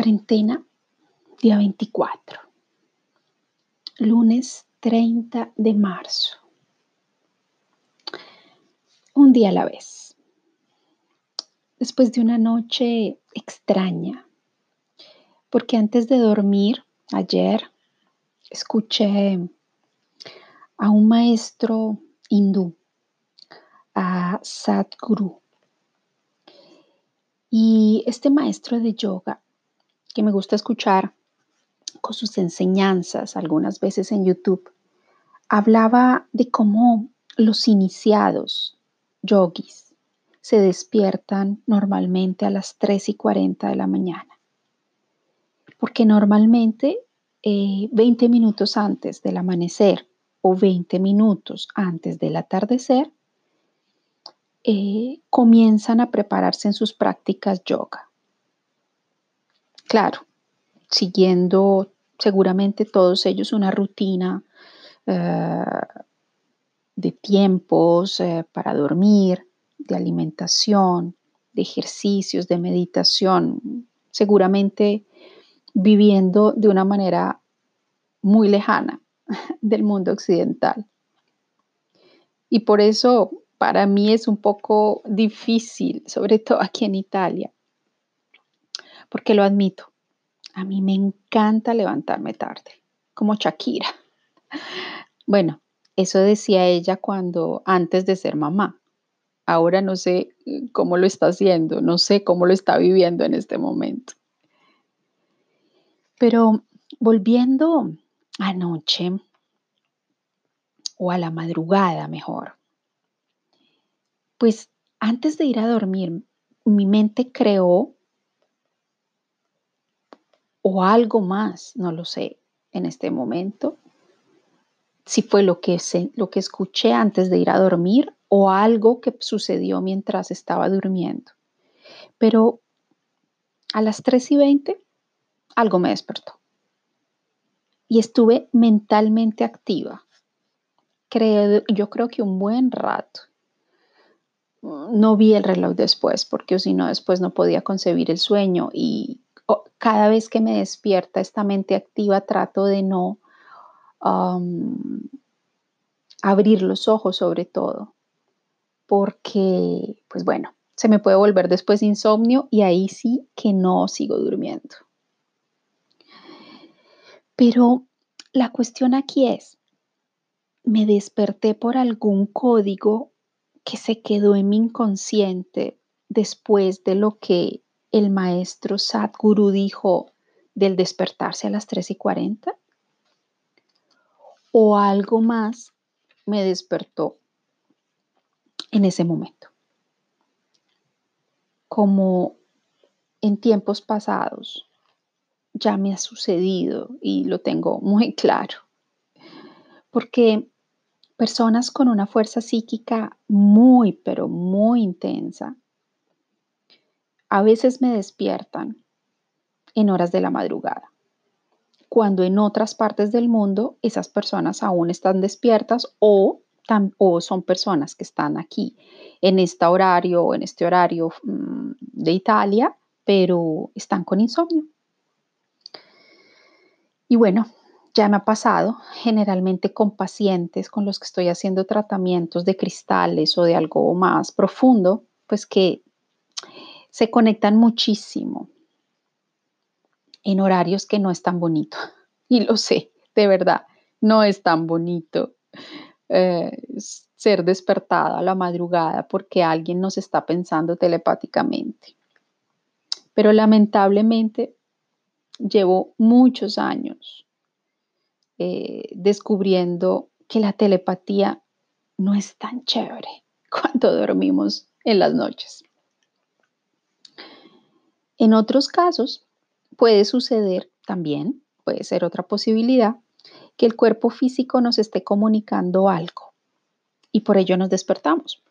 Cuarentena, día 24. Lunes 30 de marzo. Un día a la vez. Después de una noche extraña, porque antes de dormir, ayer, escuché a un maestro hindú, a Sadhguru. Y este maestro de yoga que me gusta escuchar con sus enseñanzas, algunas veces en YouTube, hablaba de cómo los iniciados yogis se despiertan normalmente a las 3 y 40 de la mañana. Porque normalmente 20 eh, minutos antes del amanecer o 20 minutos antes del atardecer, eh, comienzan a prepararse en sus prácticas yoga. Claro, siguiendo seguramente todos ellos una rutina eh, de tiempos eh, para dormir, de alimentación, de ejercicios, de meditación, seguramente viviendo de una manera muy lejana del mundo occidental. Y por eso para mí es un poco difícil, sobre todo aquí en Italia, porque lo admito, a mí me encanta levantarme tarde, como Shakira. Bueno, eso decía ella cuando antes de ser mamá. Ahora no sé eh, cómo lo está haciendo, no sé cómo lo está viviendo en este momento. Pero volviendo anoche, o a la madrugada mejor, pues antes de ir a dormir, mi mente creó o algo más, no lo sé en este momento, si fue lo que, lo que escuché antes de ir a dormir o algo que sucedió mientras estaba durmiendo. Pero a las 3 y 20 algo me despertó y estuve mentalmente activa. Creo, yo creo que un buen rato. No vi el reloj después porque si no después no podía concebir el sueño y cada vez que me despierta esta mente activa trato de no abrir los ojos sobre todo, porque, pues bueno, se me puede volver después insomnio y ahí sí que no sigo durmiendo. Pero la cuestión aquí es, me desperté por algún código que se quedó en mi inconsciente después de lo que el maestro Sadhguru dijo del despertarse a las 3 y 40? ¿O algo más me despertó en ese momento? Como en tiempos pasados ya me ha sucedido y lo tengo muy claro. Porque personas con una fuerza psíquica muy, pero muy intensa a veces me despiertan en horas de la madrugada, cuando en otras partes del mundo esas personas aún están despiertas o, son personas que están aquí en este horario o en este horario mm, de Italia, pero están con insomnio. Y bueno, ya me ha pasado generalmente con pacientes con los que estoy haciendo tratamientos de cristales o de algo más profundo, pues que se conectan muchísimo en horarios que no es tan bonito. Y lo sé, de verdad, no es tan bonito eh, ser despertada a la madrugada porque alguien nos está pensando telepáticamente. Pero lamentablemente llevo muchos años eh, descubriendo que la telepatía no es tan chévere cuando dormimos en las noches. En otros casos, puede suceder también, puede ser otra posibilidad, que el cuerpo físico nos esté comunicando algo y por ello nos despertamos.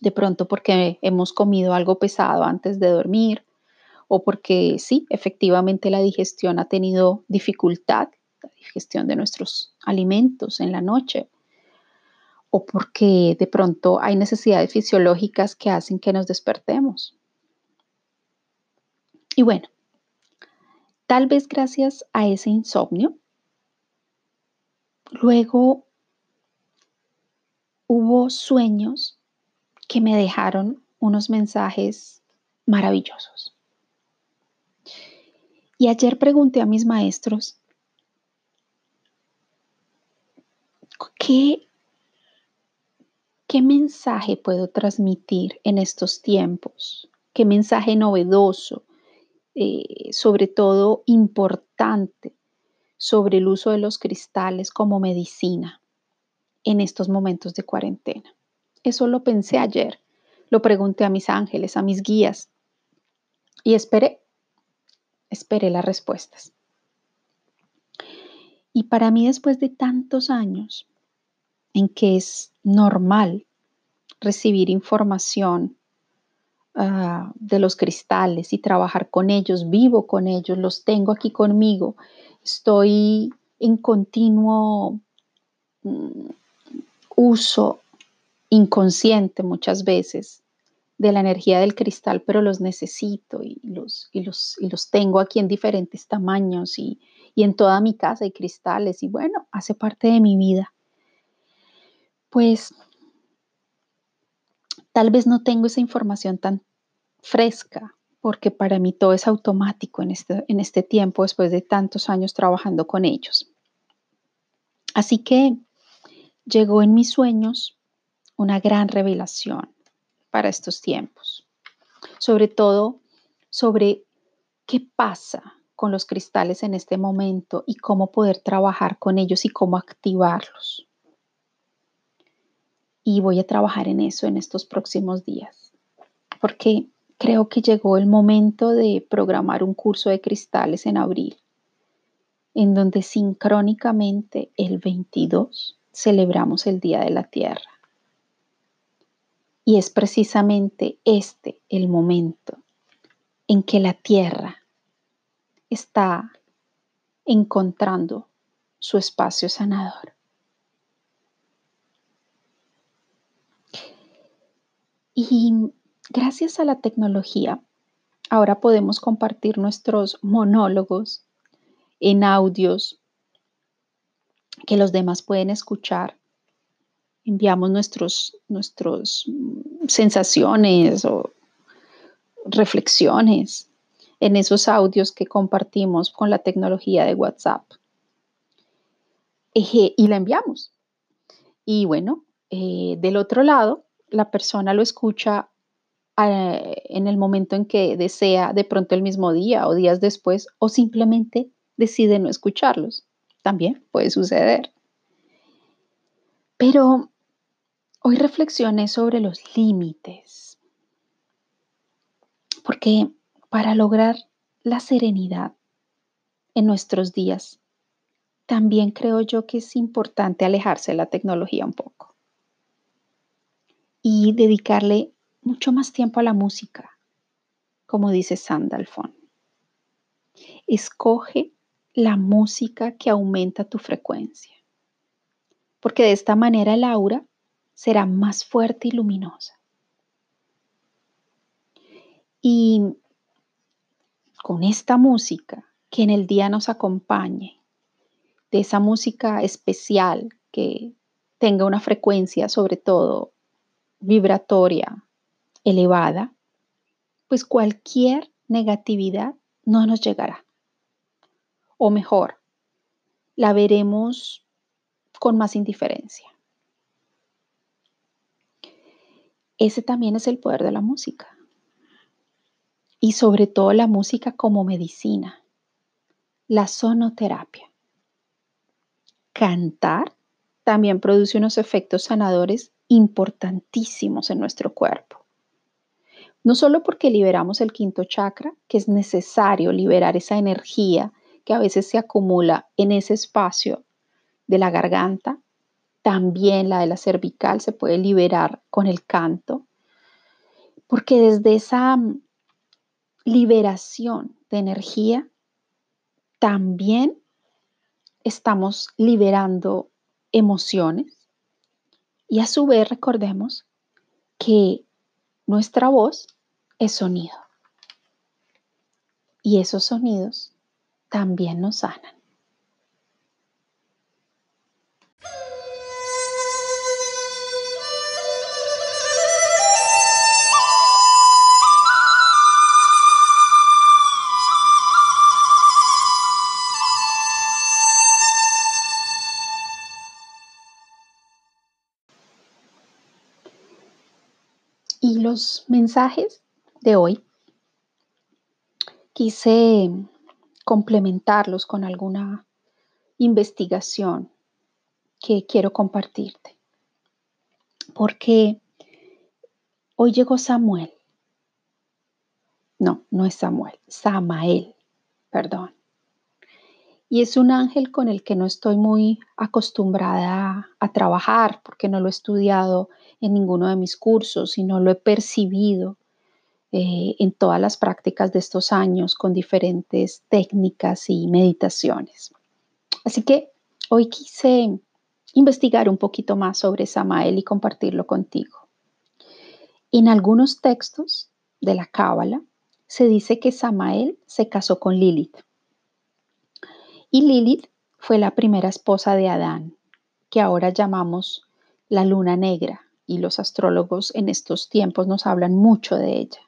De pronto porque hemos comido algo pesado antes de dormir o porque sí, efectivamente la digestión ha tenido dificultad, la digestión de nuestros alimentos en la noche o porque de pronto hay necesidades fisiológicas que hacen que nos despertemos. Y bueno, tal vez gracias a ese insomnio, luego hubo sueños que me dejaron unos mensajes maravillosos. Y ayer pregunté a mis maestros, ¿qué, qué mensaje puedo transmitir en estos tiempos? ¿Qué mensaje novedoso, eh, sobre todo importante, sobre el uso de los cristales como medicina en estos momentos de cuarentena? Eso lo pensé ayer, lo pregunté a mis ángeles, a mis guías y esperé esperé las respuestas. Y para mí después de tantos años en que es normal recibir información ah, de los cristales y trabajar con ellos, vivo con ellos, los tengo aquí conmigo, estoy en continuo mm, uso inconsciente muchas veces de la energía del cristal, pero los necesito y los, y los, y los tengo aquí en diferentes tamaños y, y en toda mi casa hay cristales y bueno, hace parte de mi vida. Pues tal vez no tengo esa información tan fresca porque para mí todo es automático en este, en este tiempo después de tantos años trabajando con ellos. Así que llegó en mis sueños una gran revelación para estos tiempos. Sobre todo sobre qué pasa con los cristales en este momento y cómo poder trabajar con ellos y cómo activarlos. Y voy a trabajar en eso en estos próximos días, porque creo que llegó el momento de programar un curso de cristales en abril, en donde sincrónicamente el 22 celebramos el Día de la Tierra. Y es precisamente este el momento en que la tierra está encontrando su espacio sanador. Y gracias a la tecnología, ahora podemos compartir nuestros monólogos en audios que los demás pueden escuchar enviamos nuestros, nuestros mm, sensaciones o reflexiones en esos audios que compartimos con la tecnología de WhatsApp. y la enviamos. Y bueno, eh, del otro lado, la persona lo escucha eh, en el momento en que desea, de pronto el mismo día o días después, o simplemente decide no escucharlos. También puede suceder. Pero Hoy reflexioné sobre los límites, porque para lograr la serenidad en nuestros días, también creo yo que es importante alejarse de la tecnología un poco y dedicarle mucho más tiempo a la música, como dice Sandalfon. Escoge la música que aumenta tu frecuencia, porque de esta manera el aura será más fuerte y luminosa. Y con esta música que en el día nos acompañe, de esa música especial que tenga una frecuencia sobre todo vibratoria elevada, pues cualquier negatividad no nos llegará. O mejor, la veremos con más indiferencia. Ese también es el poder de la música. Y sobre todo la música como medicina, la sonoterapia. Cantar también produce unos efectos sanadores importantísimos en nuestro cuerpo. No solo porque liberamos el quinto chakra, que es necesario liberar esa energía que a veces se acumula en ese espacio de la garganta, también la de la cervical se puede liberar con el canto, porque desde esa mm, liberación de energía, también estamos liberando emociones y a su vez recordemos que nuestra voz es sonido y esos sonidos también nos sanan. Los mensajes de hoy quise complementarlos con alguna investigación que quiero compartirte. Porque hoy llegó Samuel. No, no es Samuel, Samael, perdón. Y es un ángel con el que no estoy muy acostumbrada a, trabajar porque no lo he estudiado en ninguno de mis cursos y no lo he percibido eh, en todas las prácticas de estos años con diferentes técnicas y meditaciones. Así que hoy quise investigar un poquito más sobre Samael y compartirlo contigo. En algunos textos de la Cábala se dice que Samael se casó con Lilith. Y Lilith fue la primera esposa de Adán, que ahora llamamos la luna negra, y los astrólogos en estos tiempos nos hablan mucho de ella.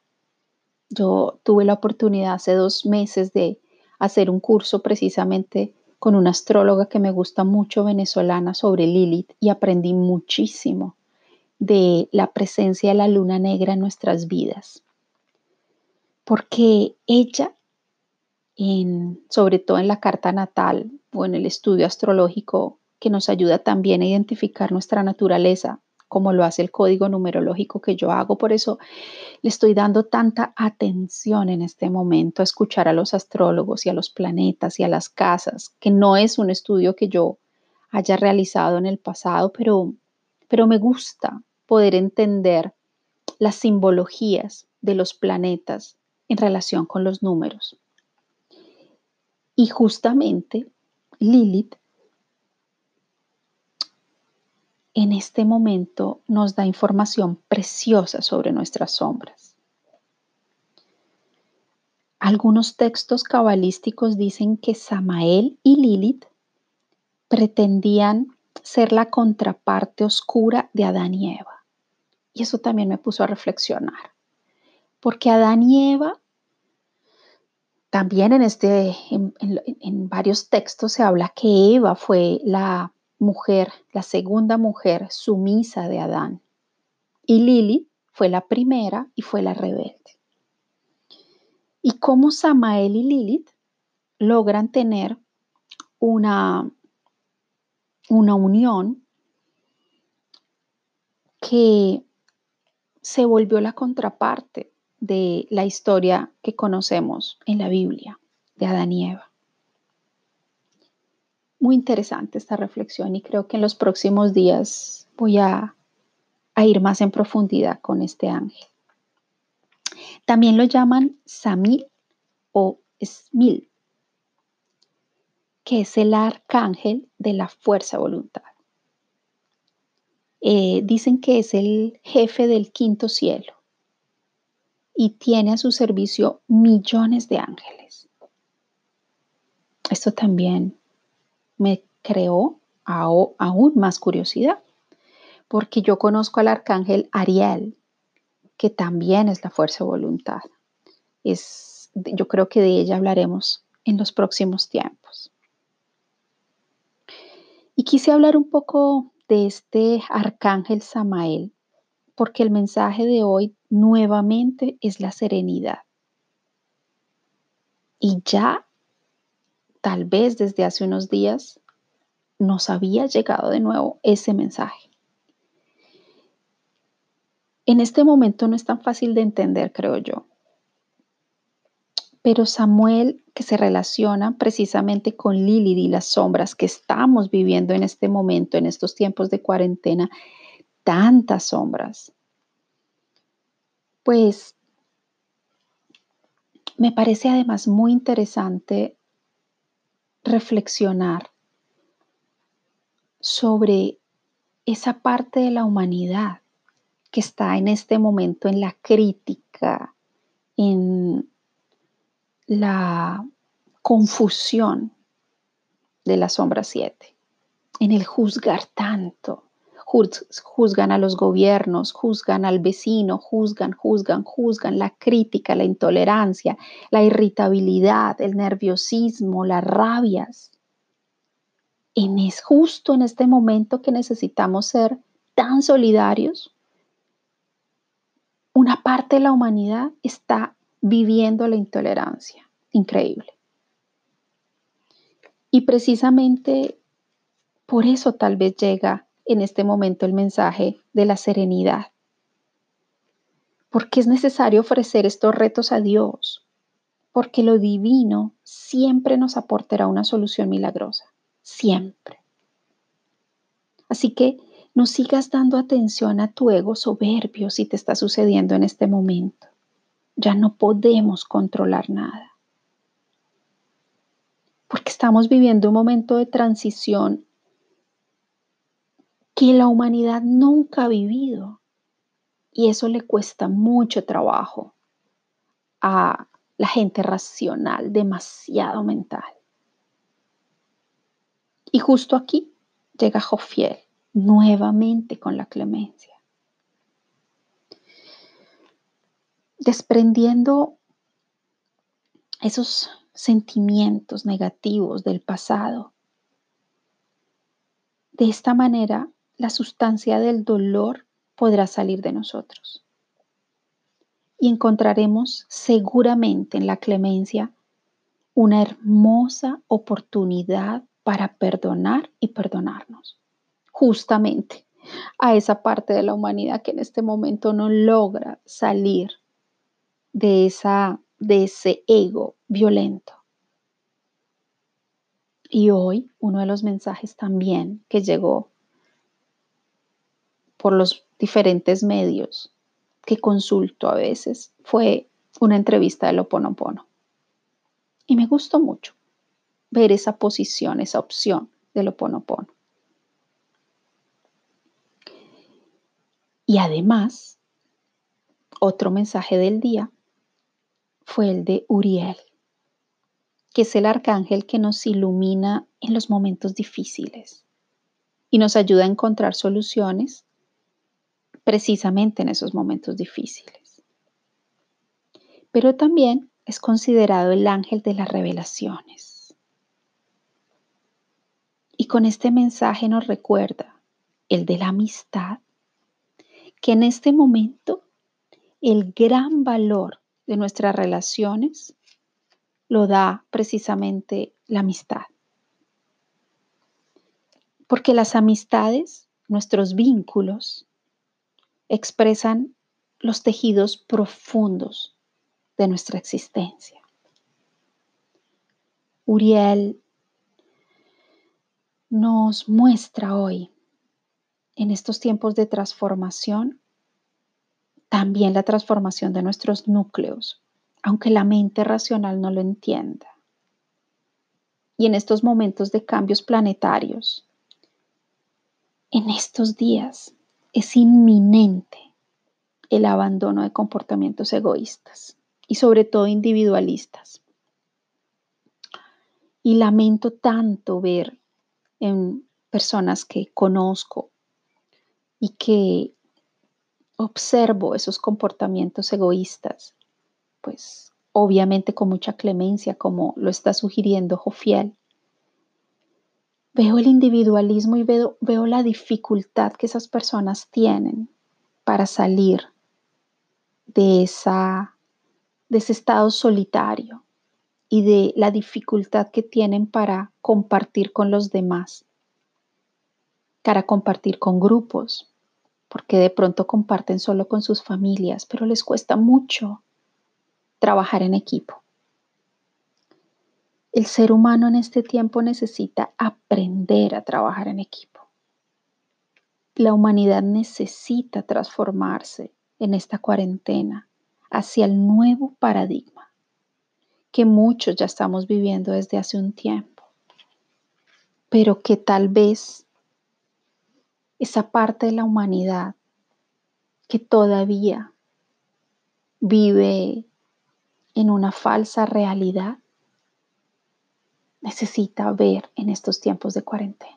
Yo tuve la oportunidad hace dos meses de hacer un curso precisamente con una astróloga que me gusta mucho venezolana sobre Lilith y aprendí muchísimo de la presencia de la luna negra en nuestras vidas. Porque ella sobre todo en la carta natal o en el estudio astrológico que nos ayuda también a identificar nuestra naturaleza, como lo hace el código numerológico que yo hago. Por eso le estoy dando tanta atención en este momento a escuchar a los astrólogos y a los planetas y a las casas, que no es un estudio que yo haya realizado en el pasado, pero, pero me gusta poder entender las simbologías de los planetas en relación con los números. Y justamente Lilith en este momento nos da información preciosa sobre nuestras sombras. Algunos textos cabalísticos dicen que Samael y Lilith pretendían ser la contraparte oscura de Adán y Eva. Y eso también me puso a reflexionar, porque Adán y Eva también en, este, en, varios textos se habla que Eva fue la mujer, la segunda mujer sumisa de Adán. Y Lili fue la primera y fue la rebelde. Y cómo Samael y Lilith logran tener una, una unión que se volvió la contraparte de la historia que conocemos en la Biblia de Adán y Eva. Muy interesante esta reflexión y creo que en los próximos días voy a, ir más en profundidad con este ángel. También lo llaman Samil o Smil, que es el arcángel de la fuerza voluntad. Eh, dicen que es el jefe del quinto cielo y tiene a su servicio millones de ángeles. Esto también me creó aún más curiosidad, porque yo conozco al arcángel Ariel, que también es la fuerza de voluntad. Es, yo creo que de ella hablaremos en los próximos tiempos. Y quise hablar un poco de este arcángel Samael, porque el mensaje de hoy nuevamente es la serenidad. Y ya, tal vez desde hace unos días, nos había llegado de nuevo ese mensaje. En este momento no es tan fácil de entender, creo yo. Pero Samuel, que se relaciona precisamente con Lilith y las sombras que estamos viviendo en este momento, en estos tiempos de cuarentena, tantas sombras, pues me parece además muy interesante reflexionar sobre esa parte de la humanidad que está en este momento en la crítica, en la confusión de la sombra 7, en el juzgar tanto. Juzgan a los gobiernos, juzgan al vecino, juzgan, juzgan, juzgan la crítica, la intolerancia, la irritabilidad, el nerviosismo, las rabias. Es justo en este momento que necesitamos ser tan solidarios, una parte de la humanidad está viviendo la intolerancia. Increíble. Y precisamente por eso tal vez llega en este momento el mensaje de la serenidad. Porque es necesario ofrecer estos retos a Dios. Porque lo divino siempre nos aportará una solución milagrosa. Siempre. Así que no sigas dando atención a tu ego soberbio si te está sucediendo en este momento. Ya no podemos controlar nada porque estamos viviendo un momento de transición que la humanidad nunca ha vivido. Y eso le cuesta mucho trabajo a la gente racional, demasiado mental. Y justo aquí llega Jofiel nuevamente con la clemencia. Desprendiendo esos sentimientos negativos del pasado. De esta manera, la sustancia del dolor podrá salir de nosotros. Y encontraremos seguramente en la clemencia una hermosa oportunidad para perdonar y perdonarnos. Justamente a esa parte de la humanidad que en este momento no logra salir de esa de ese ego violento. Y hoy uno de los mensajes también que llegó por los diferentes medios que consulto a veces fue una entrevista de Loponopono. Y me gustó mucho ver esa posición, esa opción de Loponopono. Y además, otro mensaje del día fue el de Uriel, que es el arcángel que nos ilumina en los momentos difíciles y nos ayuda a encontrar soluciones precisamente en esos momentos difíciles. Pero también es considerado el ángel de las revelaciones. Y con este mensaje nos recuerda el de la amistad, que en este momento el gran valor de nuestras relaciones lo da precisamente la amistad. Porque las amistades, nuestros vínculos, expresan los tejidos profundos de nuestra existencia. Uriel nos muestra hoy, en estos tiempos de transformación, también la transformación de nuestros núcleos, aunque la mente racional no lo entienda. Y en estos momentos de cambios planetarios, en estos días es inminente el abandono de comportamientos egoístas y sobre todo individualistas. Y lamento tanto ver en personas que conozco y que observo esos comportamientos egoístas, pues obviamente con mucha clemencia, como lo está sugiriendo Jofiel, veo el individualismo y veo, la dificultad que esas personas tienen para salir de, esa, de ese estado solitario y de la dificultad que tienen para compartir con los demás, para compartir con grupos, porque de pronto comparten solo con sus familias, pero les cuesta mucho trabajar en equipo. El ser humano en este tiempo necesita aprender a trabajar en equipo. La humanidad necesita transformarse en esta cuarentena hacia el nuevo paradigma que muchos ya estamos viviendo desde hace un tiempo, pero que tal vez esa parte de la humanidad que todavía vive en una falsa realidad, necesita ver en estos tiempos de cuarentena.